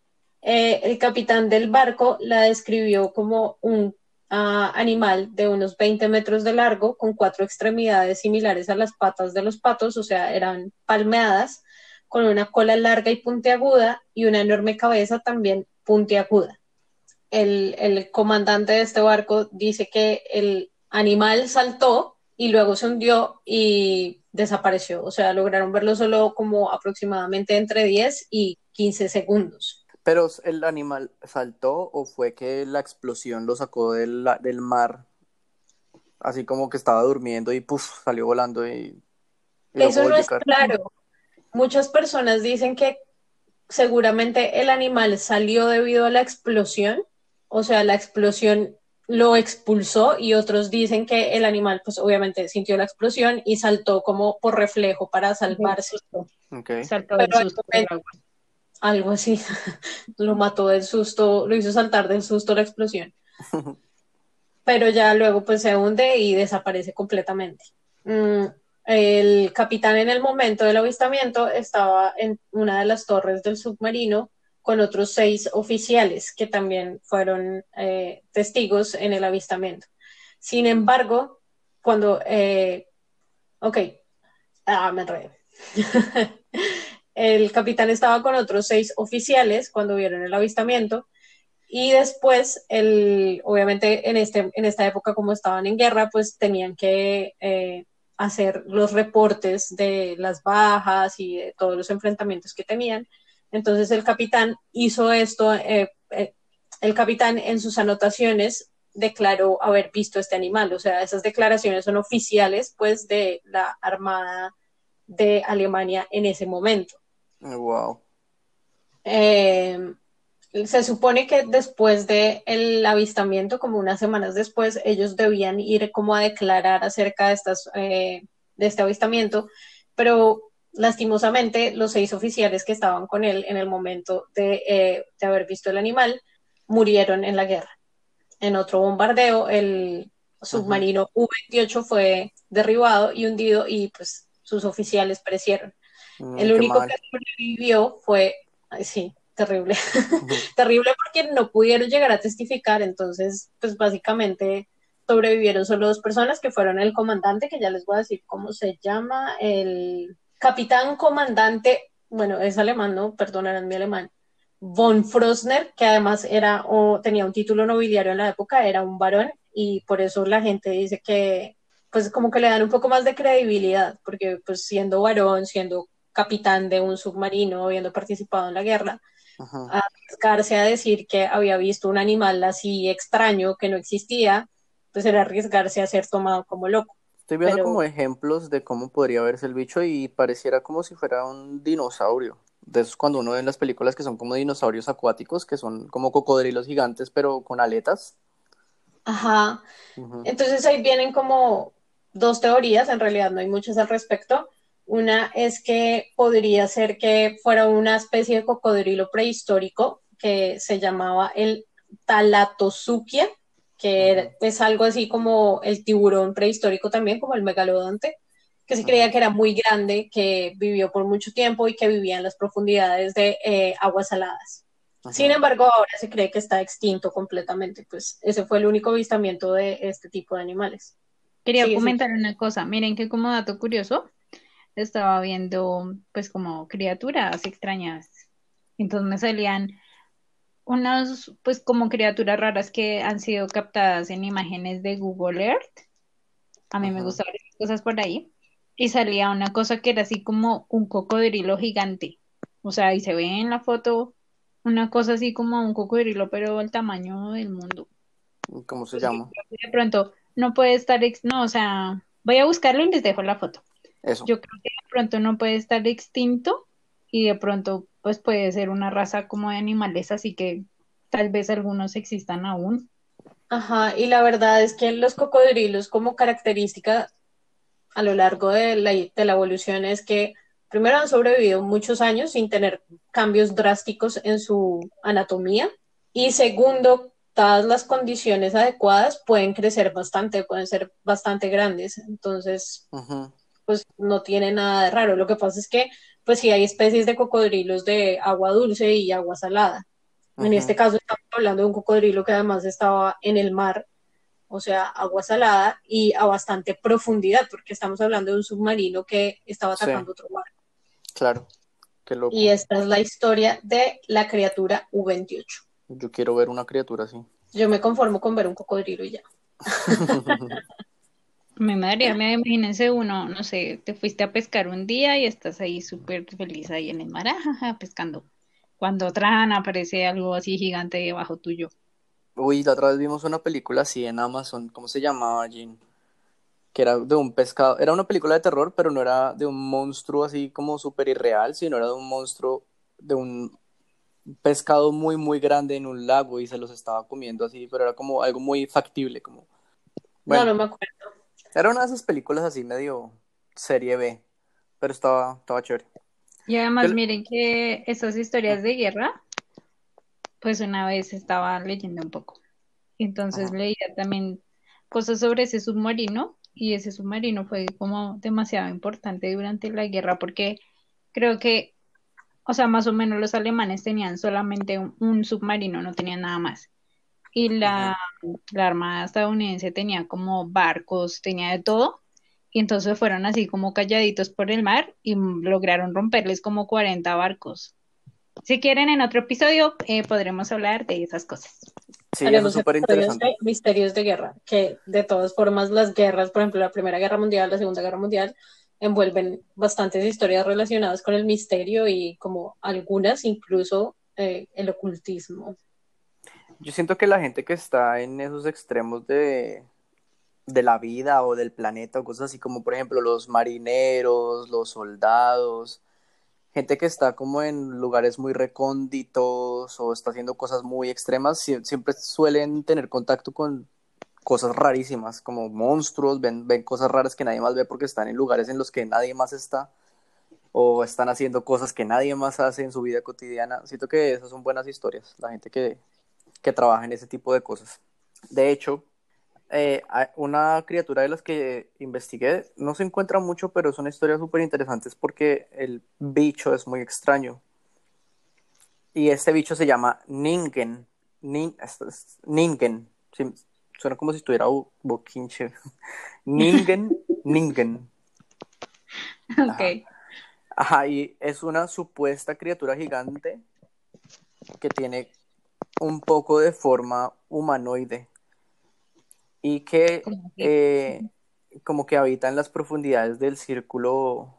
Eh, el capitán del barco la describió como un ah, animal de unos 20 metros de largo con cuatro extremidades similares a las patas de los patos, o sea, eran palmeadas, con una cola larga y puntiaguda y una enorme cabeza también puntiaguda. El, el comandante de este barco dice que el animal saltó y luego se hundió y desapareció. O sea, lograron verlo solo como aproximadamente entre 10 y 15 segundos. Pero el animal saltó o fue que la explosión lo sacó del, del mar, así como que estaba durmiendo y puf, salió volando y, Eso no es claro. Muchas personas dicen que seguramente el animal salió debido a la explosión, o sea, la explosión lo expulsó y otros dicen que el animal pues obviamente sintió la explosión y saltó como por reflejo para salvarse. Ok. Saltó del susto del agua. algo así, (laughs) lo mató del susto, lo hizo saltar del susto la explosión. (laughs) Pero ya luego pues se hunde y desaparece completamente. Mm, el capitán en el momento del avistamiento estaba en una de las torres del submarino con otros seis oficiales que también fueron eh, testigos en el avistamiento. Sin embargo, cuando, eh, ok, ah, me enredé. (laughs) el capitán estaba con otros seis oficiales cuando vieron el avistamiento Y después, el, obviamente en, este, en esta época como estaban en guerra, pues tenían que eh, hacer los reportes de las bajas y de todos los enfrentamientos que tenían. Entonces el capitán hizo esto, eh, eh, el capitán en sus anotaciones declaró haber visto este animal, o sea, esas declaraciones son oficiales pues de la Armada de Alemania en ese momento. Wow. Eh, se supone que después del el avistamiento, como unas semanas después, ellos debían ir como a declarar acerca de, estas, de este avistamiento, pero lastimosamente los seis oficiales que estaban con él en el momento de, eh, de, haber visto el animal murieron en la guerra. En otro bombardeo, el submarino U-28 fue derribado y hundido y pues sus oficiales perecieron. Mm, el único que sobrevivió fue, sí, terrible, (laughs) terrible porque no pudieron llegar a testificar, entonces pues básicamente sobrevivieron solo dos personas que fueron el comandante, que ya les voy a decir cómo se llama, el capitán comandante, bueno, es alemán, ¿no? Perdonarán mi alemán, von Frosner, que además era o tenía un título nobiliario en la época, era un varón y por eso la gente dice que pues como que le dan un poco más de credibilidad, porque pues siendo varón, siendo capitán de un submarino, habiendo participado en la guerra, arriesgarse a decir que había visto un animal así extraño que no existía, pues era arriesgarse a ser tomado como loco. Estoy viendo como ejemplos de cómo podría verse el bicho y pareciera como si fuera un dinosaurio. De esos cuando uno ve en las películas que son como dinosaurios acuáticos, que son como cocodrilos gigantes, pero con aletas. Ajá. Entonces ahí vienen como dos teorías, en realidad no hay muchas al respecto. Una es que podría ser que fuera una especie de cocodrilo prehistórico que se llamaba el Talatosuquia, que es algo así como el tiburón prehistórico también, como el megalodonte, que se creía que era muy grande, que vivió por mucho tiempo y que vivía en las profundidades de eh, aguas saladas. Sin embargo, ahora se cree que está extinto completamente, pues ese fue el único avistamiento de este tipo de animales. Quería comentar una cosa, miren que como dato curioso, estaba viendo pues como criaturas extrañas, entonces me salían unas, pues como criaturas raras que han sido captadas en imágenes de Google Earth. A mí me gusta ver cosas por ahí. Y salía una cosa que era así como un cocodrilo gigante. O sea, y se ve en la foto una cosa así como un cocodrilo, pero el tamaño del mundo. ¿Cómo se llama? De pronto, no puede estar, ex no, o sea, voy a buscarlo y les dejo la foto. Eso. Yo creo que de pronto no puede estar extinto y de pronto pues puede ser una raza como de animales, así que tal vez algunos existan aún. Ajá, y la verdad es que los cocodrilos como característica a lo largo de la, de la evolución es que primero han sobrevivido muchos años sin tener cambios drásticos en su anatomía y segundo, dadas las condiciones adecuadas, pueden crecer bastante, pueden ser bastante grandes. Entonces, pues no tiene nada de raro. Lo que pasa es que pues sí hay especies de cocodrilos de agua dulce y agua salada. En este caso estamos hablando de un cocodrilo que además estaba en el mar, o sea, agua salada y a bastante profundidad, porque estamos hablando de un submarino que estaba atacando otro mar. Claro, qué loco. Y esta es la historia de la criatura U-28. Yo quiero ver una criatura así. Yo me conformo con ver un cocodrilo y ya. (laughs) Me daría, me imagínense uno, no sé, te fuiste a pescar un día y estás ahí súper feliz ahí en el mar, pescando. Cuando otra aparece algo así gigante debajo tuyo. Uy, la otra vez vimos una película así en Amazon, ¿cómo se llamaba, Jean? Que era de un pescado, era una película de terror, pero no era de un monstruo así como súper irreal, sino era de un monstruo, de un pescado muy, muy grande en un lago y se los estaba comiendo así, pero era como algo muy factible, como... no, no me acuerdo. Era una de esas películas así medio serie B, pero estaba, estaba chévere. Y además, miren que esas historias de guerra, pues una vez estaba leyendo un poco. Entonces leía también cosas sobre ese submarino y ese submarino fue como demasiado importante durante la guerra porque creo que, o sea, más o menos los alemanes tenían solamente un submarino, no tenían nada más y la, Armada estadounidense tenía como barcos, tenía de todo, y entonces fueron así como calladitos por el mar y lograron romperles como 40 barcos. Si quieren, en otro episodio eh, podremos hablar de esas cosas. Sí, eso Haremos es súper interesante. de misterios de guerra, que de todas formas las guerras, por ejemplo, la Primera Guerra Mundial, la Segunda Guerra Mundial, envuelven bastantes historias relacionadas con el misterio y como algunas incluso eh, el ocultismo. Yo siento que la gente que está en esos extremos de, de la vida o del planeta o cosas así como por ejemplo los marineros, los soldados, gente que está como en lugares muy recónditos o está haciendo cosas muy extremas, sie- siempre suelen tener contacto con cosas rarísimas, como monstruos, ven, ven cosas raras que nadie más ve porque están en lugares en los que nadie más está o están haciendo cosas que nadie más hace en su vida cotidiana. Siento que esas son buenas historias, la gente que, que trabaja en ese tipo de cosas. De hecho, eh, una criatura de las que investigué no se encuentra mucho, pero son historias súper interesantes porque el bicho es muy extraño. Y este bicho se llama Ningen. Nin, es- Ningen. Sí, suena como si estuviera boquinche. (laughs) Ningen, Ningen. (laughs) Ok. Ajá, y es una supuesta criatura gigante que tiene un poco de forma humanoide y que Como que- eh, como que habita en las profundidades del círculo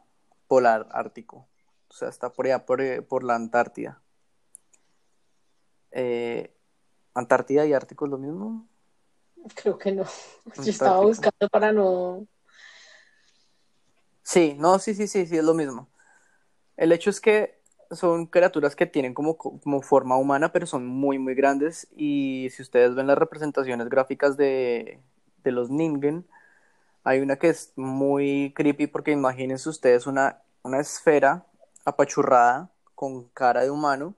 polar ártico. O sea, está por allá, por, eh, por la Antártida. Eh, ¿Antártida y Ártico es lo mismo? Creo que no. (laughs) Yo estaba buscando para no. Sí, no, sí, sí, sí, sí, es lo mismo. El hecho es que son criaturas que tienen como, como forma humana, pero son muy, muy grandes. Y si ustedes ven las representaciones gráficas de, de los Ningen, hay una que es muy creepy porque imagínense ustedes una, una esfera apachurrada con cara de humano,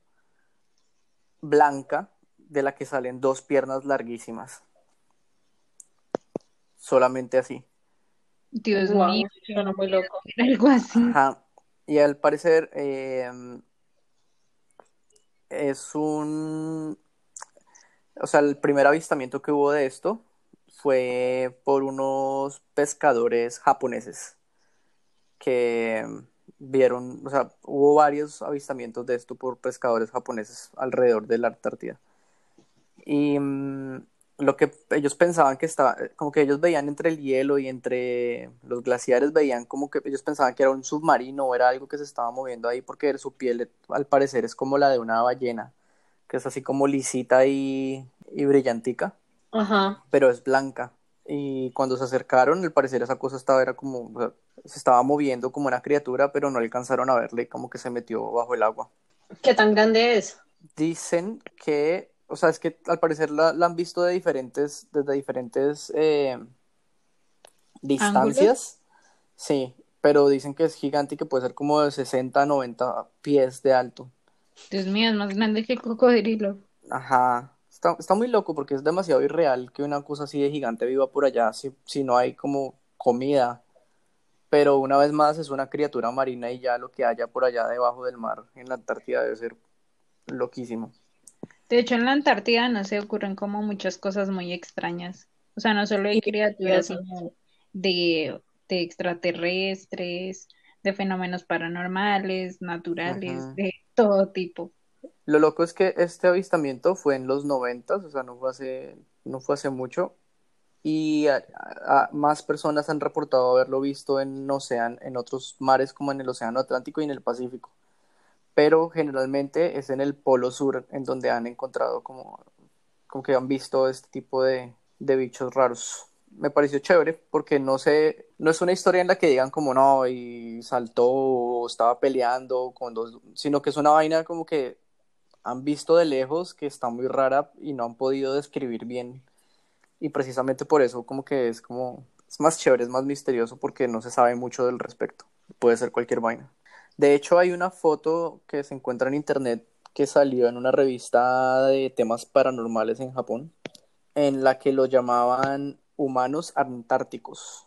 blanca, de la que salen dos piernas larguísimas. Solamente así. Dios Wow, mío, suena muy loco. (laughs) algo así. Ajá. Y al parecer eh, es un... O sea, el primer avistamiento que hubo de esto fue por unos pescadores japoneses que vieron, o sea, hubo varios avistamientos de esto por pescadores japoneses alrededor de la Antártida. Y mm, lo que ellos pensaban que estaba, como que ellos veían entre el hielo y entre los glaciares, veían como que ellos pensaban que era un submarino o era algo que se estaba moviendo ahí porque su piel al parecer es como la de una ballena, que es así como lisita y, y brillantica, Ajá. pero es blanca. Y cuando se acercaron, al parecer esa cosa estaba, era como, o sea, se estaba moviendo como una criatura, pero no alcanzaron a verle, como que se metió bajo el agua. ¿Qué tan grande es? Dicen que, o sea, es que al parecer la, la han visto de diferentes, desde diferentes eh, distancias. Sí, pero dicen que es gigante y que puede ser como de 60 90 pies de alto. Dios mío, es más grande que el cocodrilo. Ajá. Está, está muy loco porque es demasiado irreal que una cosa así de gigante viva por allá si, si no hay como comida. Pero una vez más es una criatura marina y ya lo que haya por allá debajo del mar en la Antártida debe ser loquísimo. De hecho, en la Antártida no se ocurren como muchas cosas muy extrañas. O sea, no solo de Y criaturas, sino de, de extraterrestres, de fenómenos paranormales, naturales, de todo tipo. Lo loco es que este avistamiento fue en los noventas, o sea, no fue hace, no fue hace mucho, y a- a- más personas han reportado haberlo visto en en otros mares como en el Océano Atlántico y en el Pacífico. Pero generalmente es en el Polo Sur en donde han encontrado como, como que han visto este tipo de, de bichos raros. Me pareció chévere porque no sé, no es una historia en la que digan como no, y saltó o estaba peleando con dos, sino que es una vaina como que han visto de lejos que está muy rara y no han podido describir bien. Y precisamente por eso como que es como, es más chévere, es más misterioso porque no se sabe mucho del respecto. Puede ser cualquier vaina. De hecho, hay una foto que se encuentra en internet que salió en una revista de temas paranormales en Japón, en la que lo llamaban humanos antárticos.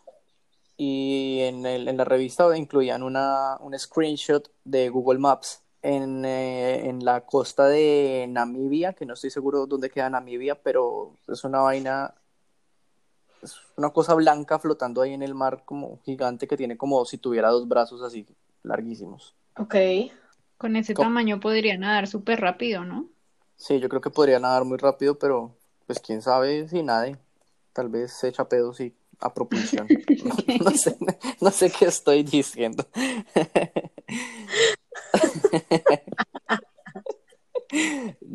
Y en, la revista incluían una, un screenshot de Google Maps en, eh, en la costa de Namibia, que no estoy seguro dónde queda Namibia, pero es una vaina, es una cosa blanca flotando ahí en el mar como gigante que tiene como si tuviera dos brazos así larguísimos. Ok. Con ese Co- tamaño podría nadar súper rápido, ¿no? Sí, yo creo que podría nadar muy rápido, pero pues quién sabe si nade. Tal vez se echa pedos y a propulsión. (laughs) No sé, no sé qué estoy diciendo.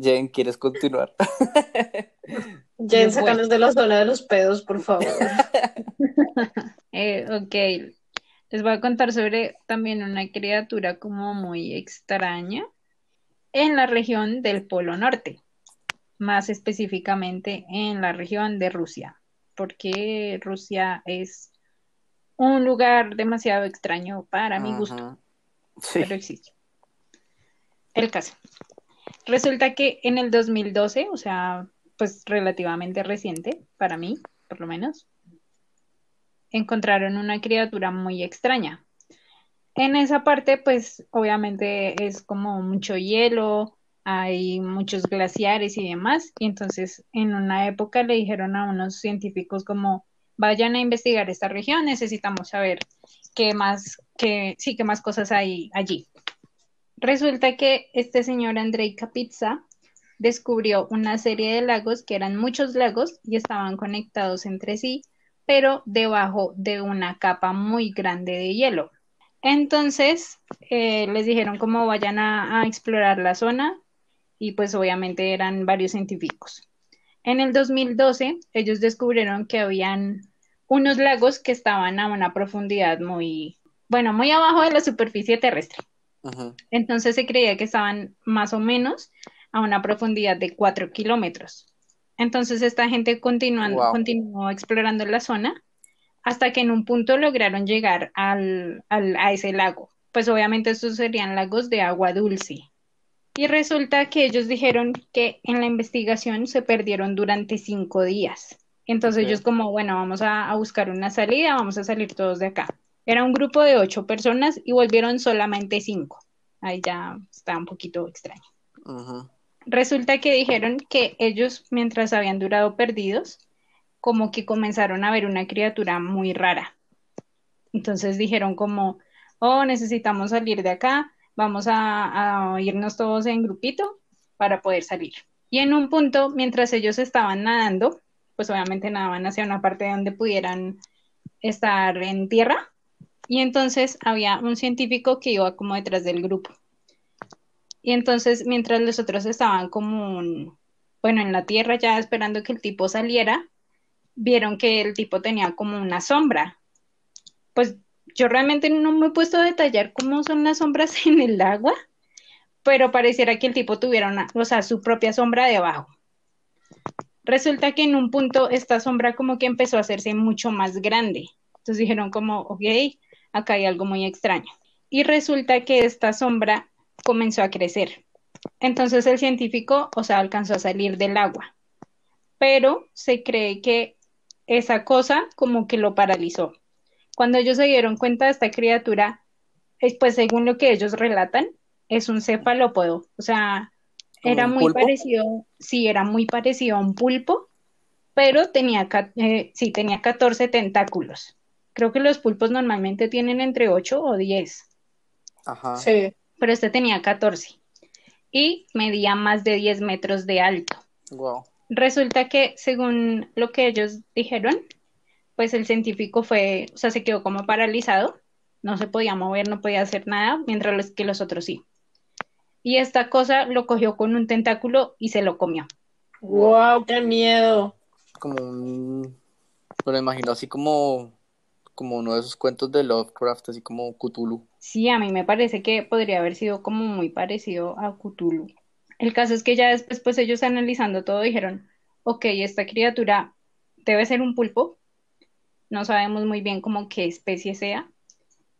Jen, ¿quieres continuar? Jen, sácanos de la zona de los pedos, por favor. (laughs) Eh, ok, les voy a contar sobre también una criatura como muy extraña en la región del Polo Norte, más específicamente en la región de Rusia, porque Rusia es un lugar demasiado extraño para mi gusto. Sí. pero existe. El caso. Resulta que en el 2012, o sea, pues relativamente reciente, para mí, por lo menos, encontraron una criatura muy extraña. En esa parte, pues obviamente es como mucho hielo, hay muchos glaciares y demás, y entonces en una época le dijeron a unos científicos como vayan a investigar esta región, necesitamos saber qué más, qué, sí, qué más cosas hay allí. Resulta que este señor Andrei Kapitsa descubrió una serie de lagos que eran muchos lagos y estaban conectados entre sí, pero debajo de una capa muy grande de hielo. Entonces eh, les dijeron cómo vayan a, a explorar la zona y pues obviamente eran varios científicos. En el 2012 ellos descubrieron que habían unos lagos que estaban a una profundidad muy, bueno, muy abajo de la superficie terrestre. Entonces se creía que estaban más o menos a una profundidad de 4 kilómetros. Entonces esta gente continuando, Wow. continuó explorando la zona hasta que en un punto lograron llegar al, al- a ese lago. Pues obviamente estos serían lagos de agua dulce. Y resulta que ellos dijeron que en la investigación se perdieron durante cinco días. Entonces ellos como, bueno, vamos a, a buscar una salida, vamos a salir todos de acá. Era un grupo de ocho personas y volvieron solamente cinco. Ahí ya está un poquito extraño. Resulta que dijeron que ellos, mientras habían durado perdidos, como que comenzaron a ver una criatura muy rara. Entonces dijeron como, oh, necesitamos salir de acá, vamos a, a irnos todos en grupito para poder salir. Y en un punto, mientras ellos estaban nadando, pues obviamente nadaban hacia una parte donde pudieran estar en tierra. Y entonces había un científico que iba como detrás del grupo. Y entonces, mientras los otros estaban como, bueno, en la tierra ya esperando que el tipo saliera, vieron que el tipo tenía como una sombra. Pues yo realmente no me he puesto a detallar cómo son las sombras (laughs) en el agua, pero pareciera que el tipo tuviera o sea, su propia sombra debajo. Resulta que en un punto esta sombra como que empezó a hacerse mucho más grande. Entonces dijeron como, ok, acá hay algo muy extraño. Y resulta que esta sombra comenzó a crecer. Entonces el científico, o sea, alcanzó a salir del agua. Pero se cree que esa cosa como que lo paralizó. Cuando ellos se dieron cuenta de esta criatura, es, pues según lo que ellos relatan, es un cefalópodo. O sea, ¿Como era muy pulpo? parecido, sí, era muy parecido a un pulpo, pero tenía, eh, sí, tenía 14 tentáculos. Creo que los pulpos normalmente tienen entre 8 o 10, Ajá. Sí. Pero este tenía 14 y medía más de 10 metros de alto. Wow. Resulta que, según lo que ellos dijeron, pues el científico fue, o sea, se quedó como paralizado, no se podía mover, no podía hacer nada, mientras los, que los otros sí. Y esta cosa lo cogió con un tentáculo y se lo comió. Wow, qué miedo. Como un... Me lo imagino así como... Como uno de esos cuentos de Lovecraft, así como Cthulhu. Sí, a mí me parece que podría haber sido como muy parecido a Cthulhu. El caso es que ya después, pues ellos analizando todo dijeron, ok, esta criatura debe ser un pulpo, no sabemos muy bien como qué especie sea,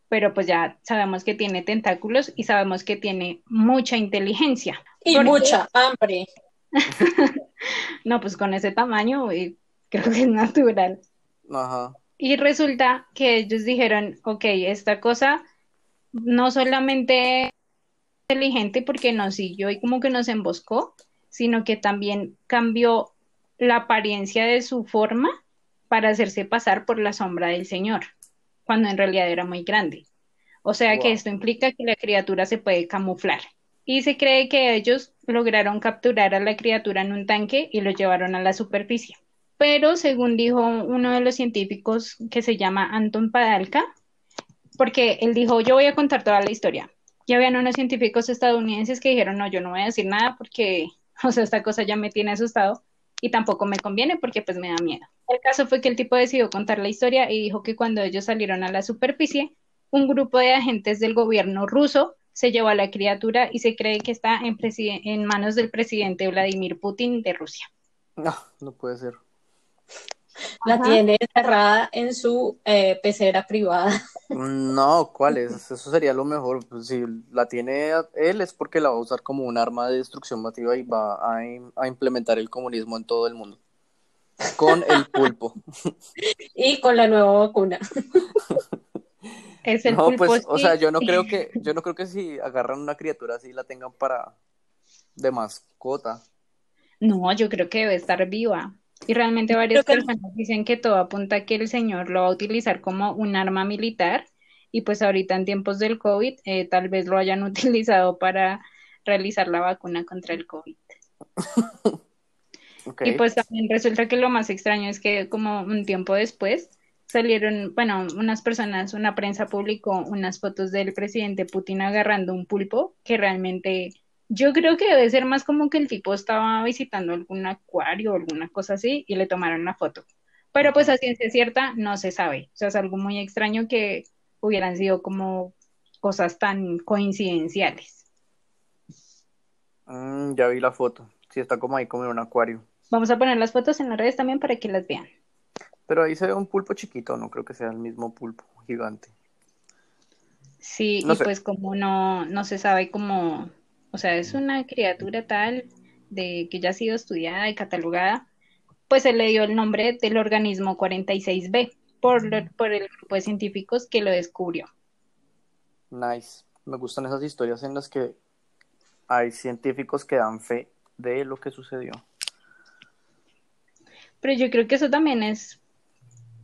pero pues ya sabemos que tiene tentáculos y sabemos que tiene mucha inteligencia. Y Porque- mucha (laughs) hambre. No, pues con ese tamaño eh, creo que es natural. Ajá. Y resulta que ellos dijeron, ok, esta cosa no solamente es inteligente porque nos siguió y como que nos emboscó, sino que también cambió la apariencia de su forma para hacerse pasar por la sombra del Señor, cuando en realidad era muy grande. O sea que esto implica que la criatura se puede camuflar. Y se cree que ellos lograron capturar a la criatura en un tanque y lo llevaron a la superficie. Pero según dijo uno de los científicos que se llama Anton Padalka, porque él dijo, yo voy a contar toda la historia. Y habían unos científicos estadounidenses que dijeron, no, yo no voy a decir nada porque, (laughs) o sea, esta cosa ya me tiene asustado y tampoco me conviene porque pues me da miedo. El caso fue que el tipo decidió contar la historia y dijo que cuando ellos salieron a la superficie, un grupo de agentes del gobierno ruso se llevó a la criatura y se cree que está en, en manos del presidente Vladimir Putin de Rusia. No, no puede ser. La Ajá. tiene encerrada en su eh, pecera privada. No, ¿cuál es? Eso sería lo mejor. Pues, si la tiene él es porque la va a usar como un arma de destrucción masiva y va a, im- a implementar el comunismo en todo el mundo. Con el pulpo. Y con la nueva vacuna. Es el No, pulpo, pues, o sea, yo no creo que, yo no creo que si agarran una criatura así la tengan para de mascota. No, yo creo que debe estar viva. Y realmente varias que- personas dicen que todo apunta a que el señor lo va a utilizar como un arma militar y pues ahorita en tiempos del COVID eh, tal vez lo hayan (laughs) utilizado para realizar la vacuna contra el COVID. (laughs) Y pues también resulta que lo más extraño es que como un tiempo después salieron, bueno, unas personas, una prensa publicó unas fotos del presidente Putin agarrando un pulpo que realmente yo creo que debe ser más como que el tipo estaba visitando algún acuario o alguna cosa así y le tomaron la foto. Pero pues a ciencia cierta no se sabe. O sea, es algo muy extraño que hubieran sido como cosas tan coincidenciales. Mm, ya vi la foto. Sí, está como ahí como en un acuario. Vamos a poner las fotos en las redes también para que las vean. Pero ahí se ve un pulpo chiquito, no creo que sea el mismo pulpo gigante. Sí, No y sé. pues como no, no se sabe cómo, o sea, es una criatura tal de que ya ha sido estudiada y catalogada, pues se le dio el nombre del organismo 46B por, lo- por el grupo de científicos que lo descubrió. Nice. Me gustan esas historias en las que hay científicos que dan fe de lo que sucedió. Pero yo creo que eso también es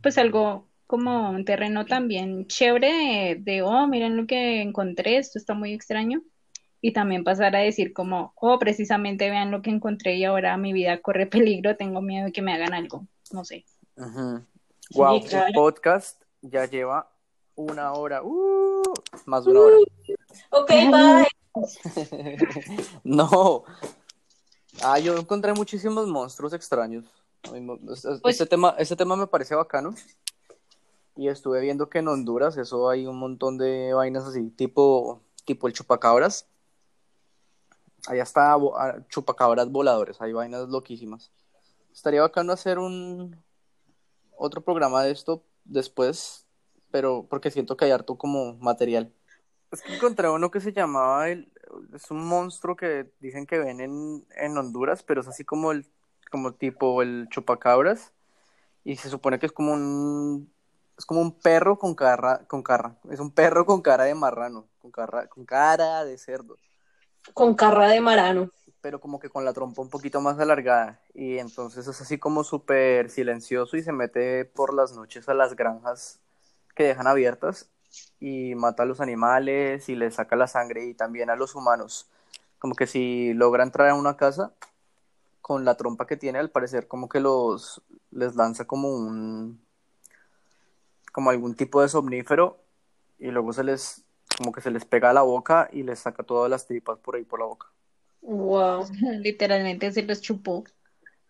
pues algo como un terreno también chévere de, de, oh, miren lo que encontré, esto está muy extraño. Y también pasar a decir como, oh, precisamente vean lo que encontré y ahora mi vida corre peligro, tengo miedo de que me hagan algo, no sé. Wow, claro. el podcast ya lleva una hora. Uh, más de una hora. Ok, bye. (laughs) No. Ah, yo encontré muchísimos monstruos extraños. Este, Pues- este tema, este tema me parece bacano. Y estuve viendo que en Honduras eso hay un montón de vainas así, tipo, tipo el chupacabras. Allá está ah, chupacabras voladores, hay vainas loquísimas. Estaría bacano hacer un otro programa de esto después, pero porque siento que hay harto como material. Es que encontré uno que se llamaba el, es un monstruo que dicen que ven en, en Honduras, pero es así como el, como tipo el chupacabras, y se supone que es como un, es como un perro con cara, con cara, es un perro con cara de marrano, con cara, con cara de cerdo, Con carra de marano. pero como que con la trompa un poquito más alargada, y entonces es así como súper silencioso y se mete por las noches a las granjas que dejan abiertas y mata a los animales y les saca la sangre y también a los humanos. Como que si logra entrar a una casa con la trompa que tiene, al parecer como que los les lanza como un como algún tipo de somnífero y luego se les como que se les pega a la boca y les saca todas las tripas por ahí por la boca. Wow. (laughs) Literalmente se los chupó.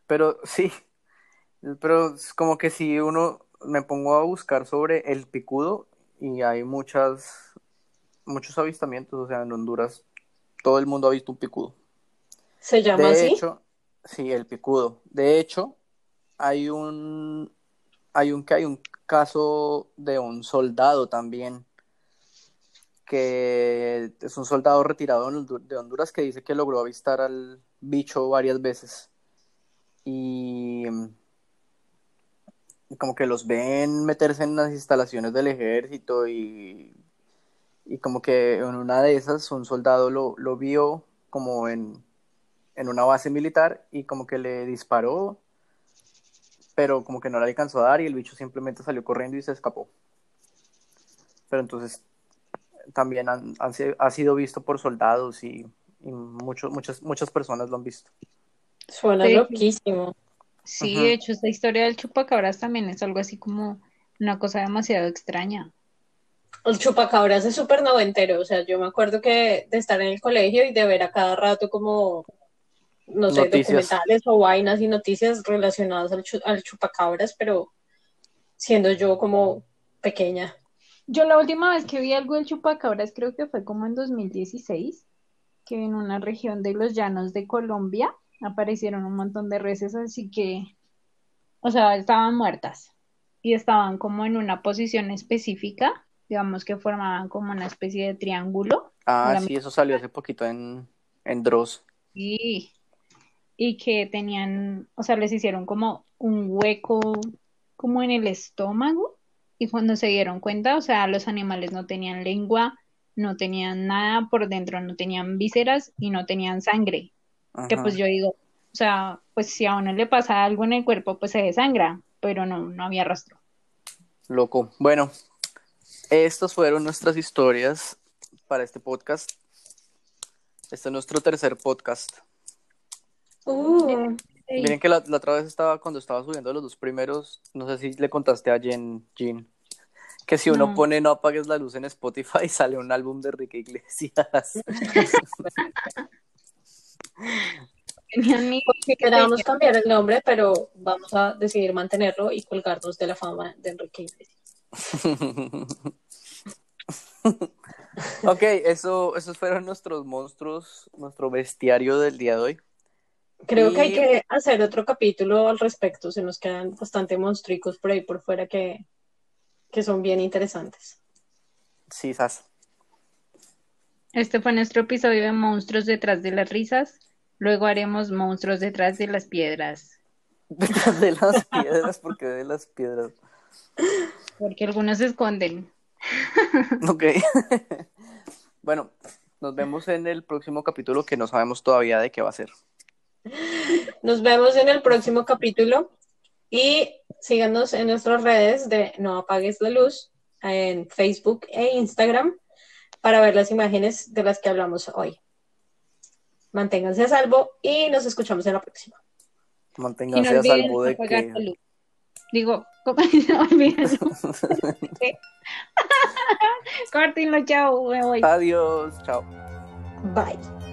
Pero sí, pero es como que si uno me pongo a buscar sobre el picudo y hay muchas, muchos avistamientos, o sea, en Honduras todo el mundo ha visto un picudo. ¿Se llama De así? hecho, sí, el picudo. De hecho, hay un, hay un que hay un caso de un soldado también que es un soldado retirado de Honduras que dice que logró avistar al bicho varias veces y como que los ven meterse en las instalaciones del ejército y, y como que en una de esas un soldado lo, lo vio como en, en una base militar y como que le disparó, pero como que no le alcanzó a dar y el bicho simplemente salió corriendo y se escapó. Pero entonces también han, han ha sido visto por soldados y, y mucho- muchas, muchas personas lo han visto. Suena Sí. loquísimo. Sí, de hecho, esta historia del chupacabras también es algo así como una cosa demasiado extraña. El chupacabras es súper noventero, o sea, yo me acuerdo que de estar en el colegio y de ver a cada rato como, no sé, Noticias. documentales o vainas y noticias relacionadas al, chu- al chupacabras, pero siendo yo como pequeña. Yo la última vez que vi algo del chupacabras creo que fue como en 2016, que en una región de los llanos de Colombia aparecieron un montón de reses, así que, o sea, estaban muertas y estaban como en una posición específica, digamos que formaban como una especie de triángulo Ah, sí, eso salió hace poquito en, en Dross. y, y que tenían, o sea, les hicieron como un hueco como en el estómago y cuando se dieron cuenta, o sea, los animales no tenían lengua, no tenían nada por dentro, no tenían vísceras y no tenían sangre. Que pues yo digo, o sea, pues si a uno le pasa algo en el cuerpo, pues se desangra, pero no, no había rastro. Loco. Bueno, estas fueron nuestras historias para este podcast. Este es nuestro tercer podcast. Uh, Miren que la, la otra vez estaba, cuando estaba subiendo los dos primeros, no sé si le contaste a Jen, Jean, que si uno No. pone No apagues la luz en Spotify, (laughs) sale un álbum de Enrique Iglesias. Tenía amigos que queríamos cambiar el nombre, pero vamos a decidir mantenerlo y colgarnos de la fama de Enrique Iglesias. (laughs) ok, eso, esos fueron nuestros monstruos, nuestro bestiario del día de hoy. Creo que hay que hacer otro capítulo al respecto, se nos quedan bastante monstruicos por ahí por fuera que, que son bien interesantes. Sí, Sas. Este fue nuestro episodio de Monstruos detrás de las risas. Luego haremos Monstruos detrás de las piedras, (laughs) Detrás de las piedras, porque de las piedras. porque algunos se esconden. (laughs) Ok. (laughs) bueno, nos vemos en el próximo capítulo que no sabemos todavía de qué va a ser. Nos vemos en el próximo capítulo y síganos en nuestras redes de No Apagues la Luz en Facebook e Instagram para ver las imágenes de las que hablamos hoy. Manténganse a salvo y nos escuchamos en la próxima. Manténganse no a salvo de que. la luz. Digo, ¿cómo (laughs) no olviden? (laughs) (laughs) Chao, me voy. Adiós, chao. Bye.